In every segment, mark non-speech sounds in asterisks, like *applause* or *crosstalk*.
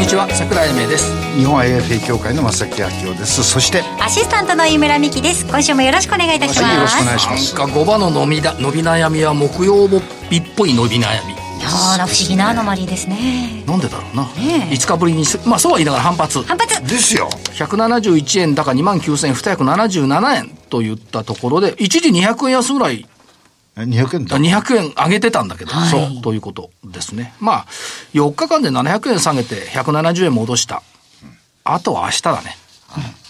にちは桜井英明です。日本 IFA 協会の正木明夫です。そしてアシスタントの井村美希です。今週もよろしくお願いいたします、はいよろしくお願いします。なんか5番の伸びだ伸び悩みは木曜日っぽい伸び悩み。あら不思議なアノマリーですね。なんでだろうな、ねえ。5日ぶりにすまあそうは言いながら反発。反発。ですよ。171円高2万9277円といったところで一時200円安ぐらい200円だ。200円上げてたんだけど、はい。そう。ということですね。まあ4日間で700円下げて170円戻した。あとは明日だね。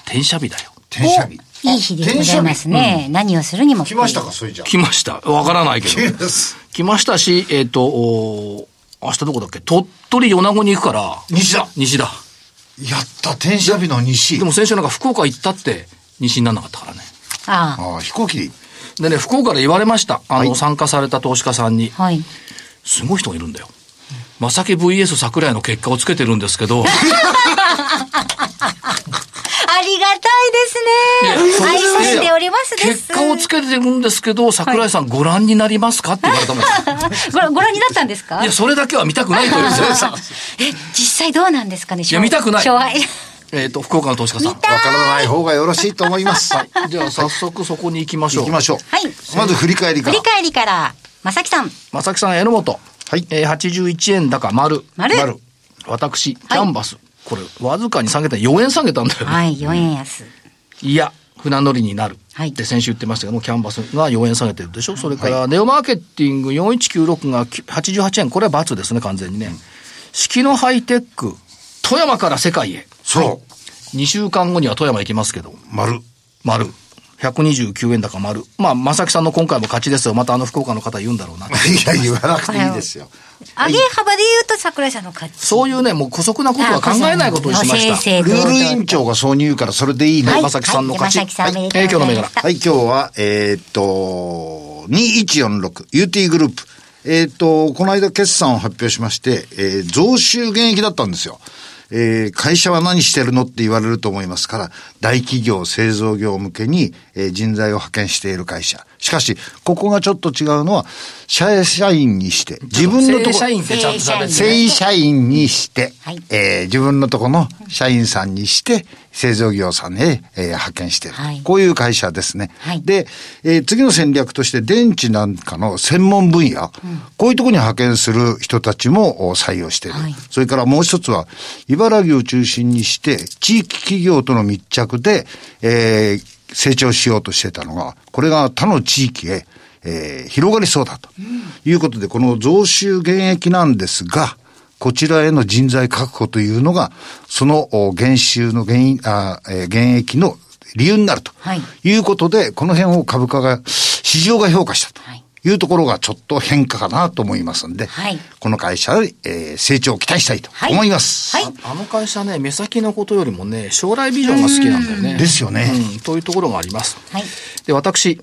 転写日だよ。転写日。いい日でございますね、何をするにも。来ましたかそれじゃ。来ました。わからないけど。来ます。来ましたし、えっ、と、お明日どこだっけ？鳥取米子に行くから、西だ。西だ。やった転写日の西。でも先週なんか福岡行ったって西にならなかったからね。ああ。あ飛行機でね、福岡で言われました。あの、はい参加された投資家さんに、あはい。すごい人がいるんだよ。まさき VS 桜井の結果をつけてるんですけど、*laughs* ありがたいですね。愛させておりますです。結果をつけてるんですけど、桜井さんご覧になりますかって言われたもん。*laughs* ご覧ご覧になったんですか？いや、それだけは見たくないと言う。*laughs* え実際どうなんですかねいや見たくないえっと、福岡の投資家さん。わからない方がよろしいと思います *laughs* じゃあ早速そこに行きましょう。行きましょうはいまず振り返りから振り返りから正木さんまさきさん、榎本。はいえー、81円高、丸。丸丸私、キャンバス。これ、わずかに下げた、4円下げたんだよね。はい4円安いや、船乗りになる。はいって先週言ってましたけども、キャンバスが4円下げてるでしょ。それから、ネオマーケティング4196が88円。これは×ですね、完全にね。式のハイテック、富山から世界へ。そう2週間後には富山行きますけど、丸丸。129円高丸。まあ、正木さんの今回も勝ちですよ。またあの福岡の方言うんだろうな。*laughs* いや言わなくていいですよ上げ幅で言うと桜井さんの勝ちそういうね、もう姑息なことは考えないことにしました。ルール委員長がそうに言うからそれでいいね正木さんの勝ち。はい今日の銘柄。ござい今日はえーっと2146 UT グループえーっとこの間決算を発表しまして、えー増収減益だったんですよえー会社は何してるのって言われると思いますから、大企業、製造業向けに、えー人材を派遣している会社。しかし、ここがちょっと違うのは、社社員にして、自分のとこ正社員ってちゃんと喋って。正社員にして、はいえー自分のとこの社員さんにして、製造業さんへ、えー派遣している、はい。こういう会社ですね。はい。で、えー次の戦略として電池なんかの専門分野、こういうところに派遣する人たちもお採用している。はい。それからもう一つは、茨城を中心にして、地域企業との密着で、えー成長しようとしてたのが、これが他の地域へ、えー広がりそうだと。いうことで、この増収減益なんですが、こちらへの人材確保というのが、そのお減収の原因、あえー減益の理由になるとはい。いうことで、この辺を株価が、市場が評価したとはい。いうところがちょっと変化かなと思いますんで、はい。この会社で、えー成長を期待したいと思います。はい。あの会社ね、目先のことよりもね、将来ビジョンが好きなんだよね。ですよね。うん、というところがあります。はい。で、私、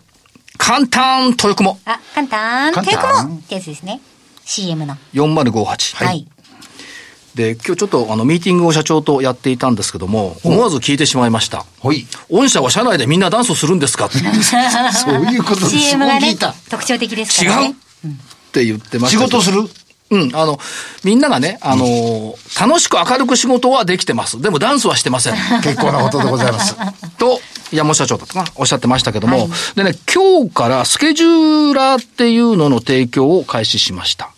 簡単豊雲。あ簡単簡単テクモってやつですね。CM の。4058。はい、で、今日ちょっとあの、ミーティングを社長とやっていたんですけども、思わず聞いてしまいました。はい。御社は社内でみんなダンスするんですかって *laughs* そういうことです。CM がねそこ聞いた。特徴的です違からねう？って言ってまし仕たけど。事する？うん、あの、みんながね、あのー楽しく明るく仕事はできてます。でもダンスはしてません。*laughs* 結構なことでございます。*laughs* と、山本社長だったかな、おっしゃってましたけども、でね、今日からスケジューラーっていうのの提供を開始しました。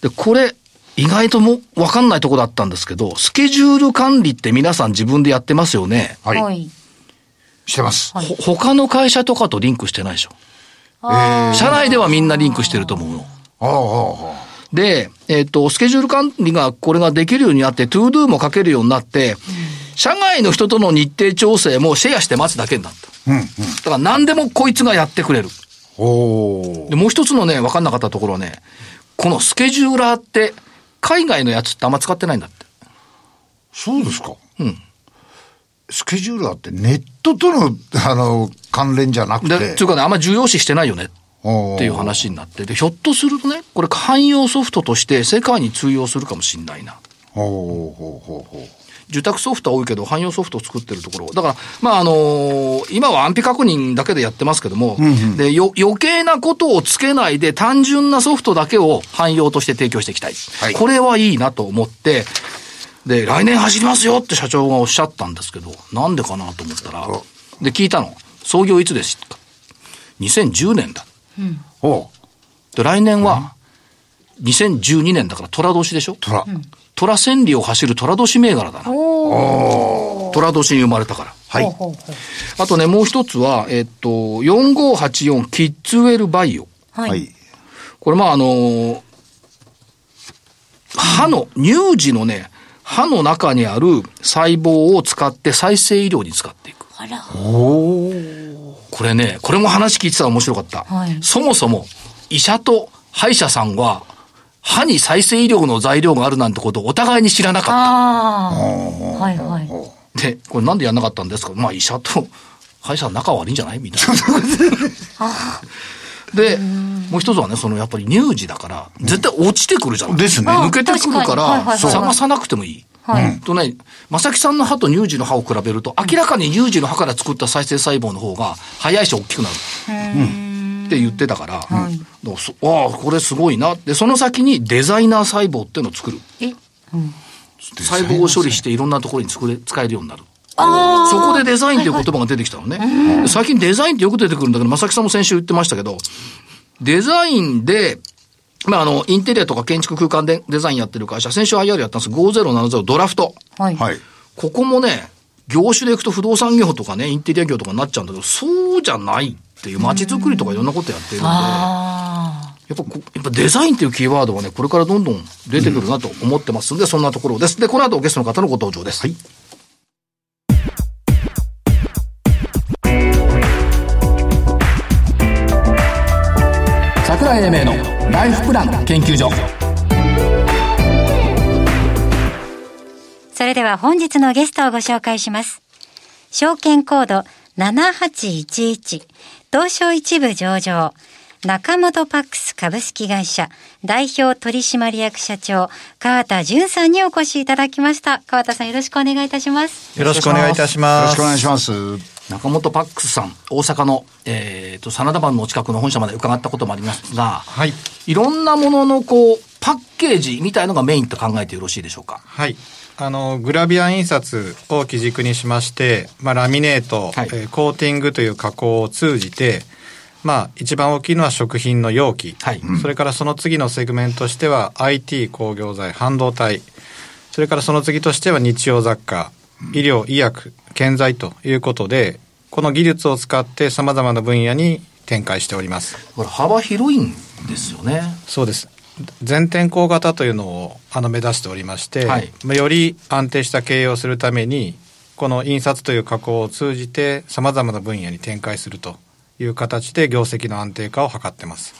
で、これ、意外ともわかんないとこだったんですけど、スケジュール管理って皆さん自分でやってますよね？はい。はいしてます。ほ他の会社とかとリンクしてないでしょ？えー、社内ではみんなリンクしてると思うの。ああ、ああ、で、えっ、と、スケジュール管理がこれができるようになって、 ToDo も書けるようになって、社外の人との日程調整もシェアして待つだけになった。うん、うん。だから何でもこいつがやってくれる。おーで、もう一つのね、分かんなかったところはね、このスケジューラーって、海外のやつってあんま使ってないんだって。そうですか。うん。スケジューラーってネットとの、*laughs* あの、関連じゃなくで、てっていうかね、あんま重要視してないよね。あっていう話になって、で、ひょっとするとね、これ汎用ソフトとして世界に通用するかもしれないな。ほうほうほうほう。受託ソフトは多いけど、汎用ソフトを作ってるところ。だから、まあ、あのー今は安否確認だけでやってますけども、で、よ、余計なことをつけないで、単純なソフトだけを汎用として提供していきたい。はいこれはいいなと思って、で、来年走りますよって社長がおっしゃったんですけど、なんでかなと思ったら、で、聞いたの。創業いつですか ?2010 年だ。ほう。で、来年は、2012年だから虎年でしょ？虎。虎千里を走る虎年銘柄だな。虎年に生まれたから。はい。あとね、もう一つは、えっと、4584キッズウェルバイオ。はい。はい。これまああのー歯の、乳児のね、歯の中にある細胞を使って再生医療に使っていく。あら。これね、これも話聞いてたら面白かった。はいそもそも、医者と歯医者さんは、歯に再生医療の材料があるなんてことをお互いに知らなかっああ。はいはい。た。で、これなんでやんなかったんですか？まあ医者と歯医者は仲悪いんじゃない？みたいな。で、もう一つはね、そのやっぱり乳児だから、絶対落ちてくるじゃない？ですね抜けてくるから、はい探さなくてもいい。はい。とね、正木さんの歯と乳児の歯を比べると、明らかに乳児の歯から作った再生細胞の方が早いし大きくなる。って言ってたから、だからそああ、これすごいな。で、その先にデザイナー細胞っていうのを作る。え？細胞を処理していろんなところに作れ、使えるようになる。そこでデザインという言葉が出てきたのね。で最近デザインってよく出てくるんだけど、正木さんも先週言ってましたけど、デザインで、まあ、あの、インテリアとか建築空間でデザインやってる会社、先週 IR やったんです5070ドラフト。はい。はい。ここもね、業種でいくと不動産業とかね、インテリア業とかになっちゃうんだけど、そうじゃないっていう街づくりとかいろんなことやってるんで、やあっぱこ、やっぱデザインっていうキーワードはね、これからどんどん出てくるなと思ってますんで、そんなところです。で、この後ゲストの方のご登場です。はい。桜井英明のライフプラン研究所それでは本日のゲストをご紹介します。証券コード7811東証一部上場中本パックス株式会社代表取締役社長川田淳さんにお越しいただきました。川田さんよろしくお願いいたします。よろしくお願いいたしよます。ろしくお願いします。中本パックスさん、大阪の、えっ、と、真田番のお近くの本社まで伺ったこともありますが、はい。いろんなもののこう、パッケージみたいのがメインと考えてよろしいでしょうか？はい。あの、グラビア印刷を基軸にしまして、まあ、ラミネート、はいえーコーティングという加工を通じて、まあ、一番大きいのは食品の容器。はいそれからその次のセグメントとしては IT 工業材、半導体。それからその次としては日用雑貨、医療、医薬、建材ということで、この技術を使って様々な分野に展開しております。これ幅広いんですよね。そうです。全天候型というのをあの目指しておりまして、はいまあより安定した経営をするためにこの印刷という加工を通じてさまざまな分野に展開するという形で業績の安定化を図ってます。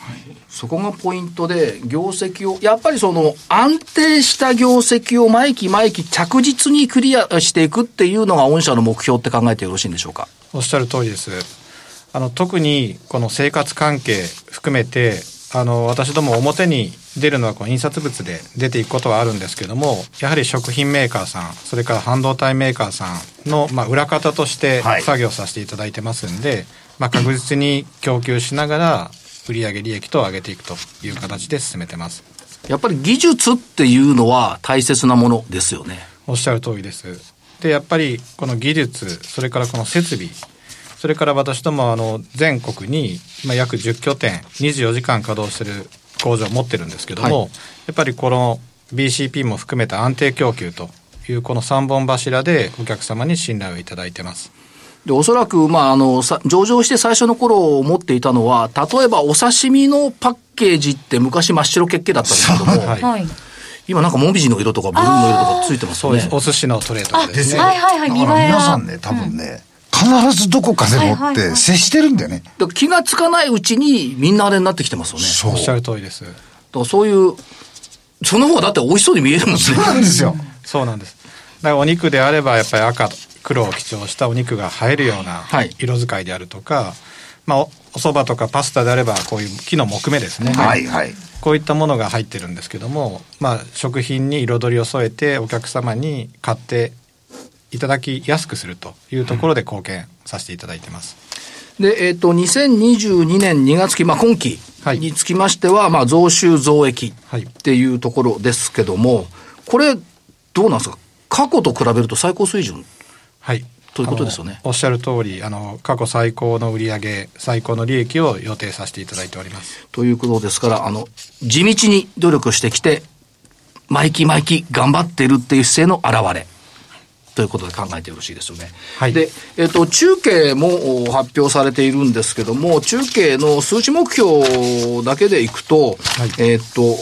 そこがポイントで、業績を、やっぱりその安定した業績を毎期毎期着実にクリアしていくっていうのが御社の目標って考えてよろしいんでしょうか？おっしゃる通りです。あの特にこの生活関係含めてあの私ども表に出るのはこの印刷物で出ていくことはあるんですけどもやはり食品メーカーさんそれから半導体メーカーさんの、まあ、裏方としてはい作業させていただいてますんで、まあ、確実に供給しながら売上利益と上げていくという形で進めてますやっぱり技術っていうのは大切なものですよね。おっしゃる通りです。で、やっぱりこの技術、それからこの設備、それから私どもあの全国にまあ約10拠点、24時間稼働してる工場を持ってるんですけども、はいやっぱりこの BCP も含めた安定供給というこの3本柱でお客様に信頼をいただいてます。で、おそらく、まあ、あの、さ上場して最初の頃思っていたのは、例えばお刺身のパッケージって昔真っ白血形だったんですけども、はいはい。今なんかもみじの色とかブルーの色とかついてますよねそうです。。お寿司のトレーとかですね。はいはいはい、皆さは。んね、多分ね、必ずどこかでもって接してるんだよね。気がつかないうちにみんなあれになってきてますよね。そう。おっしゃる通りです。だからそういう、その方がだって美味しそうに見えるもんね。そうなんですよ。*laughs* そうなんです。だからお肉であればやっぱり赤、黒を基調したお肉が映えるようなはい色使いであるとか、まあ、おお蕎麦とかパスタであれば、こういう木の木目ですね。はいはい。こういったものが入ってるんですけども、まあ、食品に彩りを添えてお客様に買っていただきやすくするというところで貢献させていただいてます。で、えっ、と、2022年2月期、まあ、今期はいにつきましては、まあ、増収増益はいっていうところですけども、これ、どうなんですか？過去と比べると最高水準はい。ということですよねおっしゃる通り、あの、過去最高の売上最高の利益を予定させていただいております。ということですから、あの、地道に努力してきて、毎期毎期頑張ってるっていう姿勢の表れ。ということで考えてよろしいですよね。はいで、えっ、と、中継もお発表されているんですけども、中継の数値目標だけでいくと、いえっ、と、お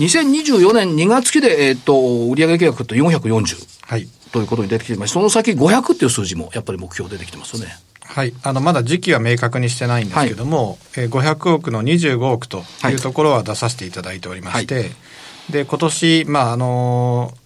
2024年2月期で、えっ、と、売上契約って440はい。ということに出てきてます。その先500っていう数字もやっぱり目標出てきてますよね。はい。あの、まだ時期は明確にしてないんですけども、えー500億の25億とはいいうところは出させていただいておりまして、で、今年、まあ、あのー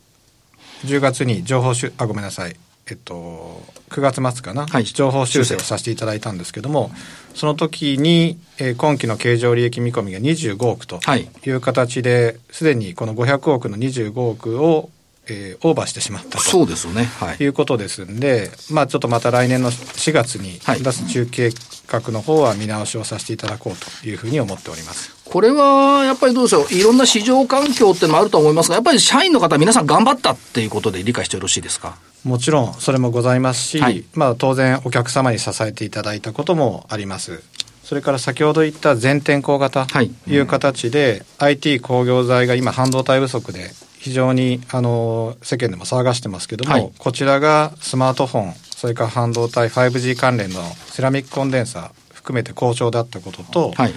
10月に情報修、あ、ごめんなさい。えっと、9月末かな、はい。情報修正をさせていただいたんですけども、その時に、えー今期の経常利益見込みが25億とはい。いう形で、すでにこの500億の25億を、えーオーバーしてしまったと。そうですよね。はい。いうことですんで、まあちょっとまた来年の4月にはい出す中計画の方は見直しをさせていただこうというふうに思っております。これは、やっぱりどうでしょう。いろんな市場環境ってのもあると思いますが、やっぱり社員の方皆さん頑張ったっていうことで理解してよろしいですか？もちろんそれもございますし、はいまあ当然お客様に支えていただいたこともあります。それから先ほど言った全天候型はいという形で、IT 工業材が今半導体不足で非常にあの世間でも騒がしてますけども、はいこちらがスマートフォンそれから半導体 5G 関連のセラミックコンデンサー含めて好調だったことと、はい。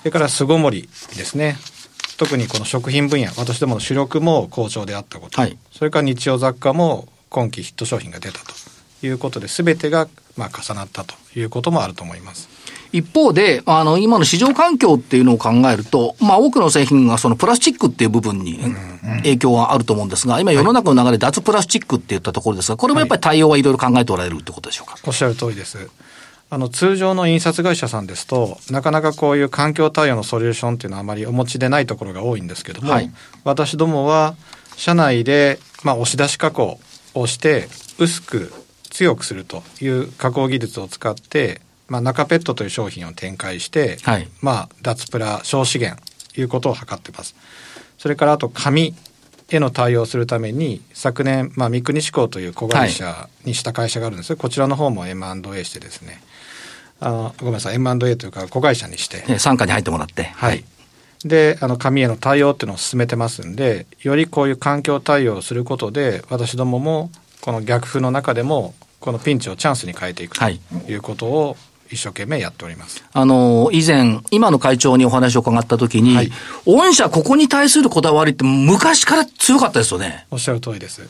それから巣ごもりですね。特にこの食品分野、私どもの主力も好調であったこと、はいそれから日用雑貨も今期ヒット商品が出たということで、全てがまあ重なったということもあると思います。一方で、あの、今の市場環境っていうのを考えると、まあ多くの製品がそのプラスチックっていう部分に影響があると思うんですが、今世の中の流れ脱プラスチックって言ったところですが、これもやっぱり対応はいろいろ考えておられるってことでしょうか？おっしゃる通りです。あの通常の印刷会社さんですとなかなかこういう環境対応のソリューションっていうのはあまりお持ちでないところが多いんですけども、はい私どもは社内で、まあ、押し出し加工をして薄く強くするという加工技術を使って、まあ、中ペットという商品を展開して、はい。まあ、脱プラ小資源いうことを図ってます。それからあと紙への対応するために昨年、まあ、三国志向という子会社にした会社があるんです。よ、こちらの方も M&A してですね。あのごめんなさい。M&A というか子会社にして、ね傘下に入ってもらって。はい。で、あの、紙への対応っていうのを進めてますんで、よりこういう環境対応をすることで、私どもも、この逆風の中でも、このピンチをチャンスに変えていくとはい。いうことを一生懸命やっております。あの、以前、今の会長にお話を伺ったときに、はい御社ここに対するこだわりって昔から強かったですよね。おっしゃる通りです。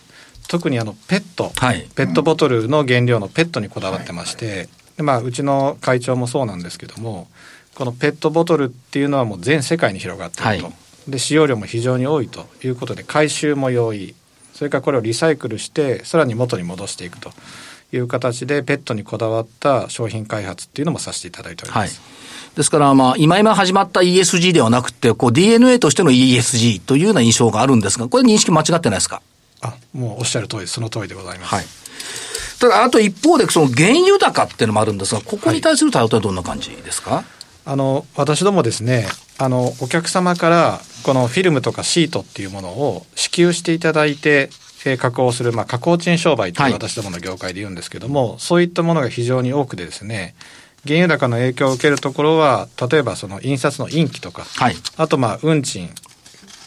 特にあの、ペット、はいペットボトルの原料のペットにこだわってまして、でまあ、うちの会長もそうなんですけども、このペットボトルっていうのはもう全世界に広がっていると。はいで、使用量も非常に多いということで、回収も容易。それからこれをリサイクルして、さらに元に戻していくという形で、ペットにこだわった商品開発っていうのもさせていただいておりまはいす。。ですから、まあ、今今始まった ESG ではなくて、こう DNA としての ESG というような印象があるんですが、これ認識間違ってないですか？あ、もうおっしゃる通り、その通りでございます。はい。ただ、あと一方で、その原油高っていうのもあるんですが、ここに対する対応ってどんな感じですか、あの私どもですねあのお客様からこのフィルムとかシートっていうものを支給していただいて、えー加工する、まあ、加工賃商売とはいいう私どもの業界で言うんですけども、そういったものが非常に多くでですね原油高の影響を受けるところは例えばその印刷のインキとか、はい。あとまあ運賃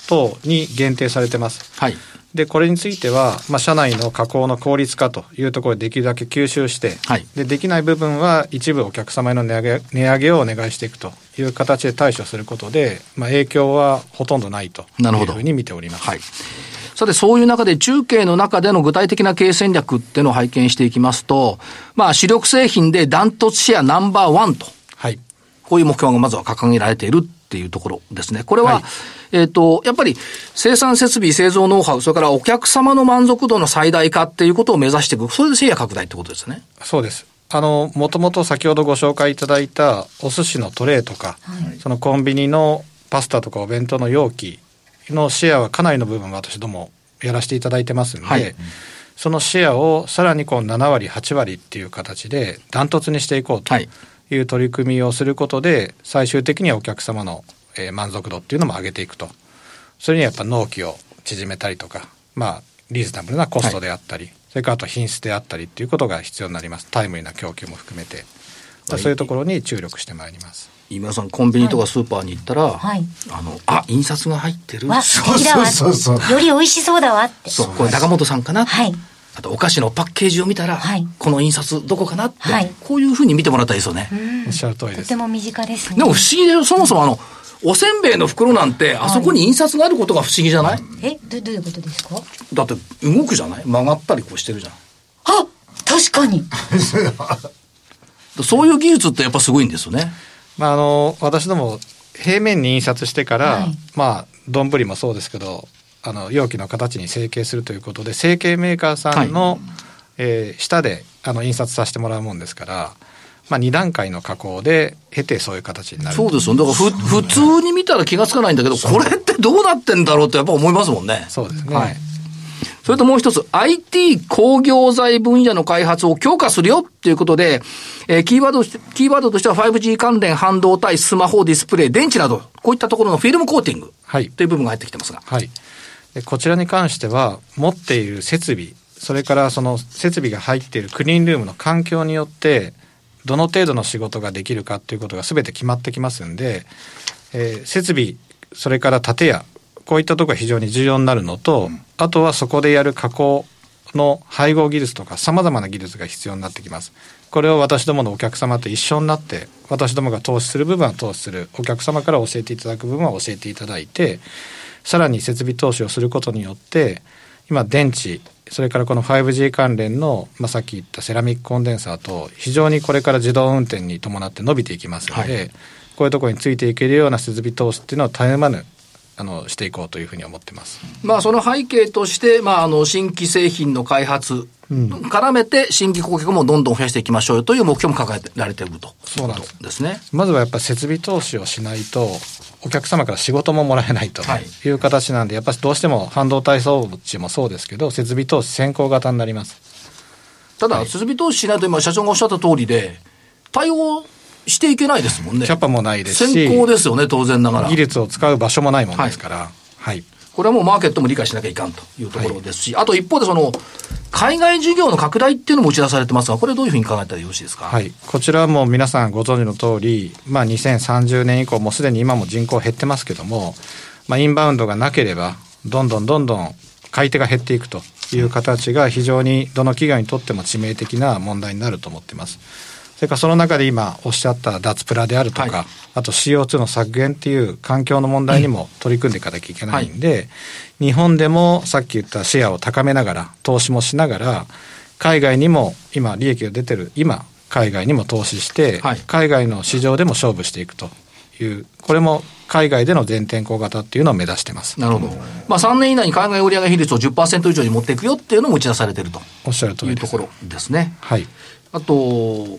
等に限定されてます。はい。でこれについては、まあ、社内の加工の効率化というところでできるだけ吸収して、はいでできない部分は一部お客様への値上げ値上げをお願いしていくという形で対処することで、まあ、影響はほとんどないというふうに見ております。はい。さて、そういう中で中継の中での具体的な経営戦略っていうのを拝見していきますと、まあ、主力製品でダントツシェアナンバーワンと、はいこういう目標がまずは掲げられているっていうところですね。これは、はいえっ、と、やっぱり生産設備、製造ノウハウ、それからお客様の満足度の最大化っていうことを目指していく。それでシェア拡大ってことですね。そうです。あの、もともと先ほどご紹介いただいたお寿司のトレーとか、そのコンビニのパスタとかお弁当の容器のシェアはかなりの部分私どもやらせていただいてますんで、はいそのシェアをさらにこう7割、8割っていう形でダントツにしていこうとはいいう取り組みをすることで、最終的にはお客様の、えー満足度っていうのも上げていくと。それにはやっぱ納期を縮めたりとか、まあ、リーズナブルなコストであったり、それからあと品質であったりっていうことが必要になります。タイムリーな供給も含めて。そういうところに注力してまいります。今田さんコンビニとかスーパーに行ったら、はいあのあ印刷が入ってる。そうそうそうより美味しそうだわって。そうこれ中本さんかな、はい。あとお菓子のパッケージを見たら、はいこの印刷どこかなって、はいこういうふうに見てもらったらいいですよね、おっしゃる通りですとて。も身近ですね。でも不思議でしょそもそもあのおせんべいの袋なんてあそこに印刷があることが不思議じゃない、え、ど、どういうことですか？だって動くじゃない？曲がったりこうしてるじゃんあ確かに。*laughs* そういう技術ってやっぱすごいんですよね。まあ、あの、私ども、平面に印刷してから、はい。まあ、丼もそうですけど、あの、容器の形に成形するということで、成形メーカーさんの、えー下で、あの、印刷させてもらうもんですから、まあ、2段階の加工で、経てそういう形になる。そうですよだからふ普通に見たら気がつかないんだけどこれってどうなってんだろうってやっぱ思いますもんね。そうですね。はいそれともう一つ、IT 工業材分野の開発を強化するよっていうことで、えーキーワードとして、キーワードとしては 5G 関連半導体、スマホ、ディスプレイ、電池など、こういったところのフィルムコーティングはいという部分が入ってきてますが。はい。でこちらに関しては、持っている設備、それからその設備が入っているクリーンルームの環境によって、どの程度の仕事ができるかということが全て決まってきますんで、えー設備、それから建屋、こういったところが非常に重要になるのと、あとはそこでやる加工の配合技術とか様々な技術が必要になってきます。これを私どものお客様と一緒になって、私どもが投資する部分は投資する、お客様から教えていただく部分は教えていただいて、さらに設備投資をすることによって、今電池、それからこの 5G 関連の、まあ、さっき言ったセラミックコンデンサーと、非常にこれから自動運転に伴って伸びていきますので、はい。こういうところについていけるような設備投資っていうのを絶え間ぬ、あの、していこうというふうに思ってます。まあ、その背景として、まあ、あの、新規製品の開発、絡めて新規顧客もどんどん増やしていきましょうよという目標も掲げられていると。そうなんですね。まずはやっぱり設備投資をしないと、お客様から仕事ももらえないとはいいう形なんで、やっぱりどうしても半導体装置もそうですけど、設備投資先行型になります。ただ、設備投資しないと今、社長がおっしゃった通りで、対応していけないですもんね。キャパもないですし、先行ですよね、当然ながら技。術を使う場所もないもんですから、はい。これはもうマーケットも理解しなきゃいかんというところですし、あと一方でその、海外事業の拡大っていうのも打ち出されてますが、これどういうふうに考えたらよろしいですか？はい。こちらはもう皆さんご存知の通り、まあ2030年以降、もうすでに今も人口減ってますけども、まあインバウンドがなければ、どんどんどんどん買い手が減っていくという形が非常にどの企業にとっても致命的な問題になると思っています。それからその中で今おっしゃった脱プラであるとか、はいあと CO2 の削減っていう環境の問題にも取り組んでいかなきゃいけないんで、日本でもさっき言ったシェアを高めながら、投資もしながら、海外にも今利益が出てる今、海外にも投資して、はい海外の市場でも勝負していくという、これも海外での全天候型っていうのを目指してます。なるほど。まあ3年以内に海外売上比率を10%以上に持っていくよっていうのも打ち出されているとおっしゃる通りです。いうところですね。はい。あと、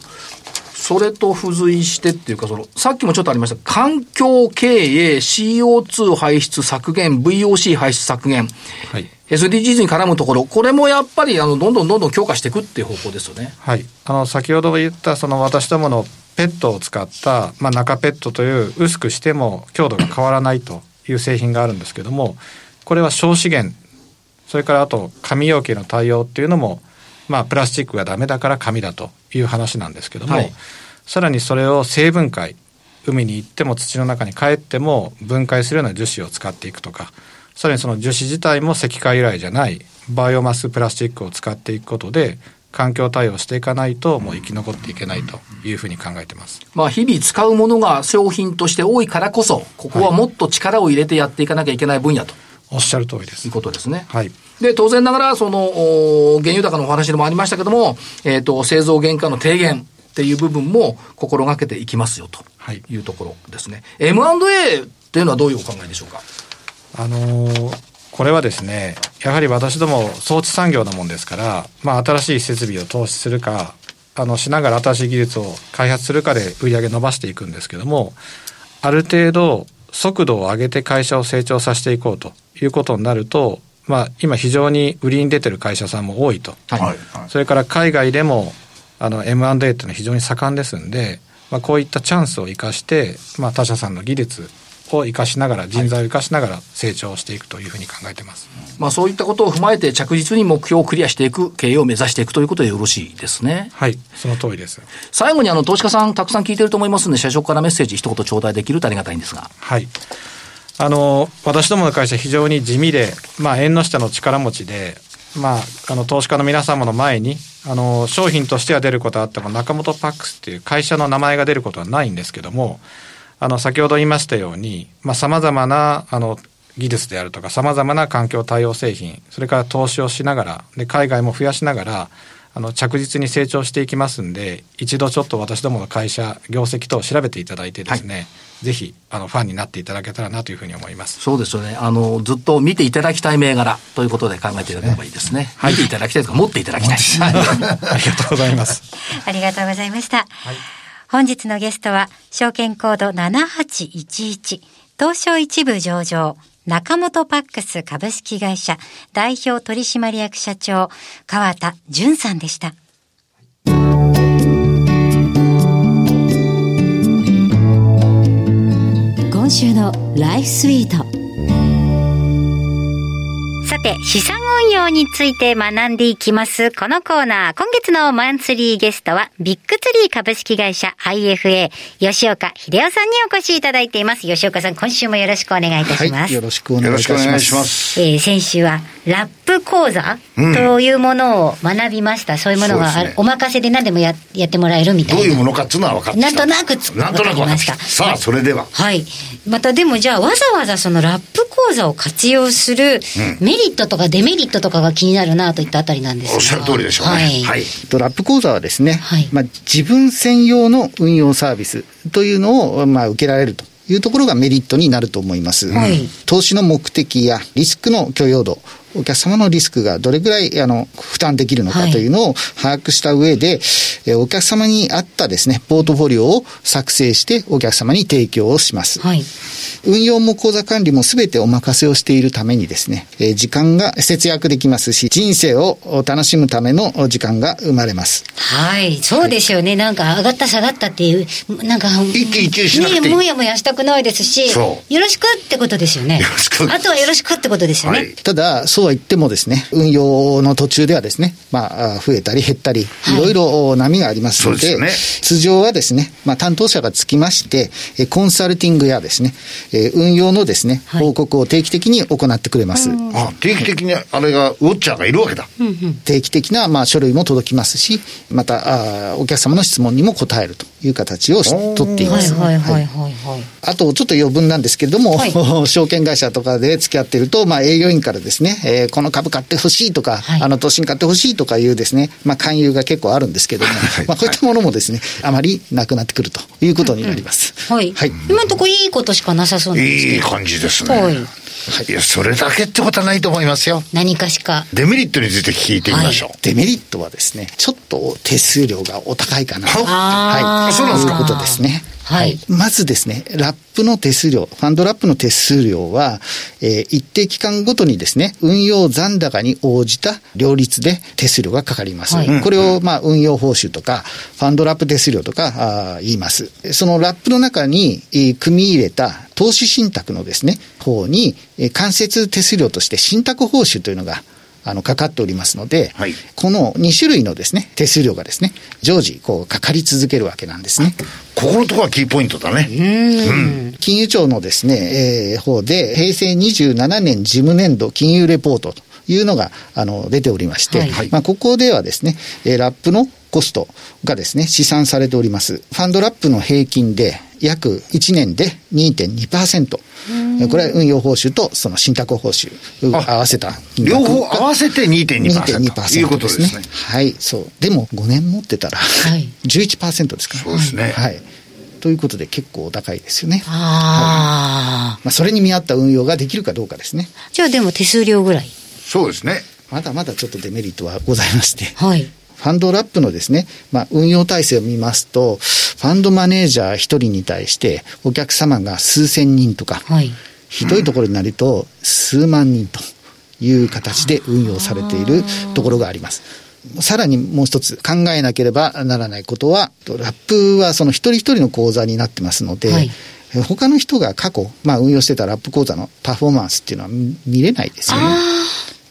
それと付随してっていうか、その、さっきもちょっとありました、環境経営、CO2 排出削減、VOC 排出削減、はい。SDGs に絡むところ、これもやっぱり、あの、どんどんどんどん強化していくっていう方向ですよね。はい。あの、先ほど言った、その私どものペットを使った、まあ、中ペットという薄くしても強度が変わらないという製品があるんですけども、これは小資源、それからあと紙容器への対応っていうのも、まあ、プラスチックがダメだから紙だという話なんですけども、はいさらにそれを成分解、海に行っても土の中に帰っても分解するような樹脂を使っていくとか、さらにその樹脂自体も石化由来じゃないバイオマスプラスチックを使っていくことで環境対応していかないともう生き残っていけないというふうに考えてます。まあ、日々使うものが商品として多いからこそ、ここはもっと力を入れてやっていかなきゃいけない分野とおっしゃる通りですいう。ことですね。はい。で、当然ながら、その、お原油高のお話でもありましたけども、えっ、と、製造原価の低減っていう部分も心がけていきますよとはいいうところですね。M&A っていうのはどういうお考えでしょうか？あのーこれはですね、やはり私ども装置産業なもんですから、まあ新しい設備を投資するか、あのしながら新しい技術を開発するかで売り上げ伸ばしていくんですけどもある程度速度を上げて会社を成長させていこうということになると、まあ、今非常に売りに出てる会社さんも多いと、はいそれから海外でもあの M&A っていうのは非常に盛んですんで、まあ、こういったチャンスを生かして、まあ、他社さんの技術を生かしながら人材を生かしながら成長していくというふうに考えてます。まあそういったことを踏まえて着実に目標をクリアしていく経営を目指していくということでよろしいですね。はい、その通りです。最後にあの投資家さんたくさん聞いてると思いますので、社長からメッセージ一言頂戴できるとありがたいんですが。はい。あの、私どもの会社非常に地味で、まあ、縁の下の力持ちで、まあ、あの、投資家の皆様の前に、あの、商品としては出ることはあっても、中本パックスっていう会社の名前が出ることはないんですけども、あの、先ほど言いましたように、まあ、様々な、あの、技術であるとか、様々な環境対応製品、それから投資をしながら、で、海外も増やしながら、あの、着実に成長していきますんで、一度ちょっと私どもの会社、業績等を調べていただいてですね、ぜひ、あの、ファンになっていただけたらなというふうに思います。そうですよね。あの、ずっと見ていただきたい銘柄ということで考えていただければいいですね。見ていただきたいとか、持っていただきたい。はいありがとうございます。ありがとうございました。本日のゲストは、証券コード7811、東証一部上場、中本パックス株式会社代表取締役社長、川田淳さんでした。今週のライフスイートさて、資産運用について学んでいきます。このコーナー、今月のマンスリーゲストは、ビッグツリー株式会社 IFA、吉岡秀夫さんにお越しいただいています。吉岡さん、今週もよろしくお願いいたします。はい、よろしくお願いします。します。えー先週はラップ講座というものを学びました。そういうものがある、ねお任せで何でもややってもらえるみたいな。どういうものかっていうのは分かってきたなんとなくつなんとなく分かってきた。さあ、それでは。はい。またでもじゃあわざわざそのラップ講座を活用するメリットとかデメリットとかが気になるなといったあたりなんですがおっしゃる通りでしょうね。はい。はい。トラップ講座はですね、はいまあ、自分専用の運用サービスというのを、まあ、受けられるというところがメリットになると思います。はい投資の目的やリスクの許容度、お客様のリスクがどれぐらいあの負担できるのかはいというのを把握した上で、えお客様に合ったですね、ポートフォリオを作成してお客様に提供をします。はい。運用も口座管理もすべてお任せをしているためにですね、えー時間が節約できますし、人生を楽しむための時間が生まれます。はい。そうですよね。なんか上がった下がったっていう、なんか、一喜一憂しなくてもやもやしたくないですし、そよろしくってことですよね。よろしくあとはよろしくってことですよね。はいただ、そうは言ってもですね、運用の途中ではですね、まあ、あ増えたり減ったり、いろいろ波がありますので、そうです通常はですね、まあ、担当者がつきまして、えコンサルティングやですね、え運用のですね、はい報告を定期的に行ってくれます。あ、定期的にあれが、ウォッチャーがいるわけだ。定期的な、まあ、書類も届きますし、また、あお客様の質問にも答えるという形をし取っています。はいはいはいはいはいはい。あと、ちょっと余分なんですけれども、はい *laughs* 証券会社とかで付き合ってると、まあ、営業員からですね、えーこの株買ってほしいとか、はいあの、投資に買ってほしいとかいうですね、まあ、勧誘が結構あるんですけども、まあ、こういったものもですね、あまりなくなってくるということになります。はい。はい今のところいいことしかなさそうなんです。いい感じですね。はい。いや、それだけってことはないと思いますよ。何かしか。デメリットについて聞いてみましょう。デメリットはですね、ちょっと手数料がお高いかなと。はい。そうなんですかいうことですね。はいまずですね、ラップの手数料、ファンドラップの手数料は、えー一定期間ごとにですね、運用残高に応じた両立で手数料がかかります。はいこれを、まあ、運用報酬とか、ファンドラップ手数料とか、あー言います。そのラップの中に、えー組み入れた投資信託のですね、方に、えー間接手数料として信託報酬というのが、あの、かかっておりますので、はい。この2種類のですね、手数料がですね、常時、こう、かかり続けるわけなんですね。ここのところはキーポイントだね。金融庁のですね、えー方で、平成27年事務年度金融レポートというのが、あの、出ておりまして、はい。まあ、ここではですね、えーラップのコストがですね、試算されております。ファンドラップの平均で、約1年で2.2%。これは運用報酬とその信託報酬を合わせた両方合わせて2.2%。2.2%ということですね。はい、そう。でも5年持ってたら、はい11%ですから。そうですねはい。ということで結構お高いですよね。ああ、まあ、それに見合った運用ができるかどうかですね。じゃあでも手数料ぐらい。そうですね。まだまだちょっとデメリットはございまして。はい。フファンドラップのですね、まあ、運用体制を見ますと、ファンドマネージャー1人に対してお客様が数千人とか、はい、ひどいところになると数万人という形で運用されているところがあります。さらにもう一つ考えなければならないことは、ラップはその一人一人の口座になってますので、はい、他の人が過去、まあ、運用してたラップ口座のパフォーマンスっていうのは見れないですよね。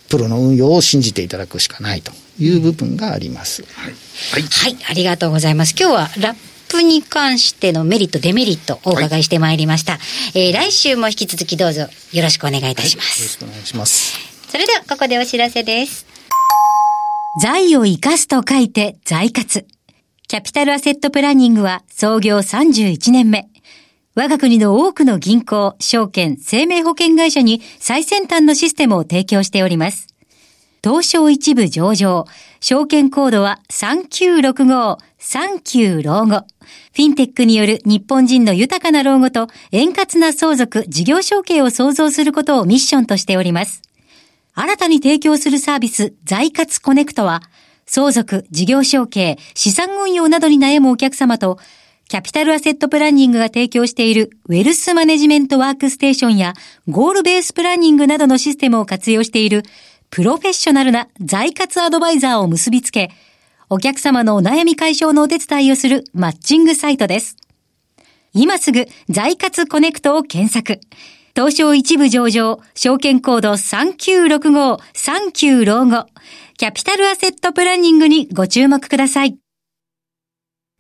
プロの運用を信じていただくしかないという部分があります。はい、はい、はい、ありがとうございます。今日はラップに関してのメリット、デメリットお伺いしてまいりました。はい、えー、来週も引き続きどうぞよろしくお願いいたします。はい、よろしくお願いします。それではここでお知らせです。財を生かすと書いて財活。キャピタルアセットプランニングは創業31年目。我が国の多くの銀行、証券、生命保険会社に最先端のシステムを提供しております。東証一部上場、証券コードは3965、39老後。フィンテックによる日本人の豊かな老後と円滑な相続、事業承継を創造することをミッションとしております。新たに提供するサービス、財活コネクトは、相続、事業承継、資産運用などに悩むお客様と、キャピタルアセットプランニングが提供しているウェルスマネジメントワークステーションやゴールベースプランニングなどのシステムを活用しているプロフェッショナルな財活アドバイザーを結びつけ、お客様のお悩み解消のお手伝いをするマッチングサイトです。今すぐ財活コネクトを検索。東証一部上場、証券コード3965、39老後、キャピタルアセットプランニングにご注目ください。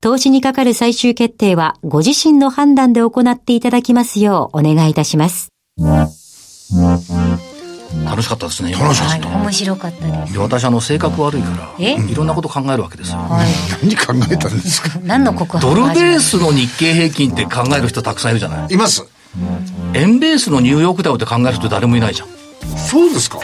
投資にかかる最終決定はご自身の判断で行っていただきますようお願いいたします。楽しかったですね。楽しかった。面白かったです。私あの性格悪いから、いろんなこと考えるわけですよ。はい、何考えたんですか？何の告白ドルベースの日経平均って考える人たくさんいるじゃない。います。円ベースのニューヨークダウって考える人誰もいないじゃん。そうですか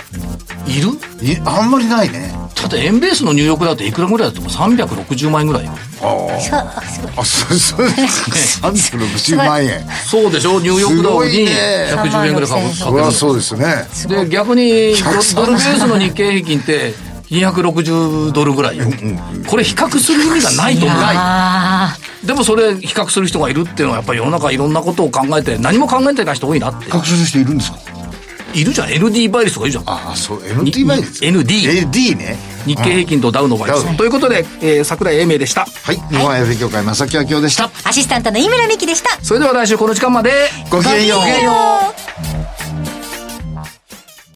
いる？いあんまりないねだって円ベースのニューヨークダウっていくらぐらいだっても360万円ぐらいよ。あああそうそう360万円。そうでしょ？ニューヨークダウに110円ぐらいかかそうですね。で逆にドルベースの日経平均って260ドルぐらいよ、これ比較する意味がないと思う。でもそれ比較する人がいるっていうのはやっぱり世の中いろんなことを考えて何も考えてない人多いなって。比較する人いるんですか？いるじゃん。ND 倍率とかいるじゃん。ああそう ND 倍率 ND ND ね。日経平均とダウの倍率ということで、えー、桜井英明でした。はい日本 f 協会正木明夫でした。アシスタントの井村美樹でした。それでは来週この時間まで。ごきげんよう。ごきげんよう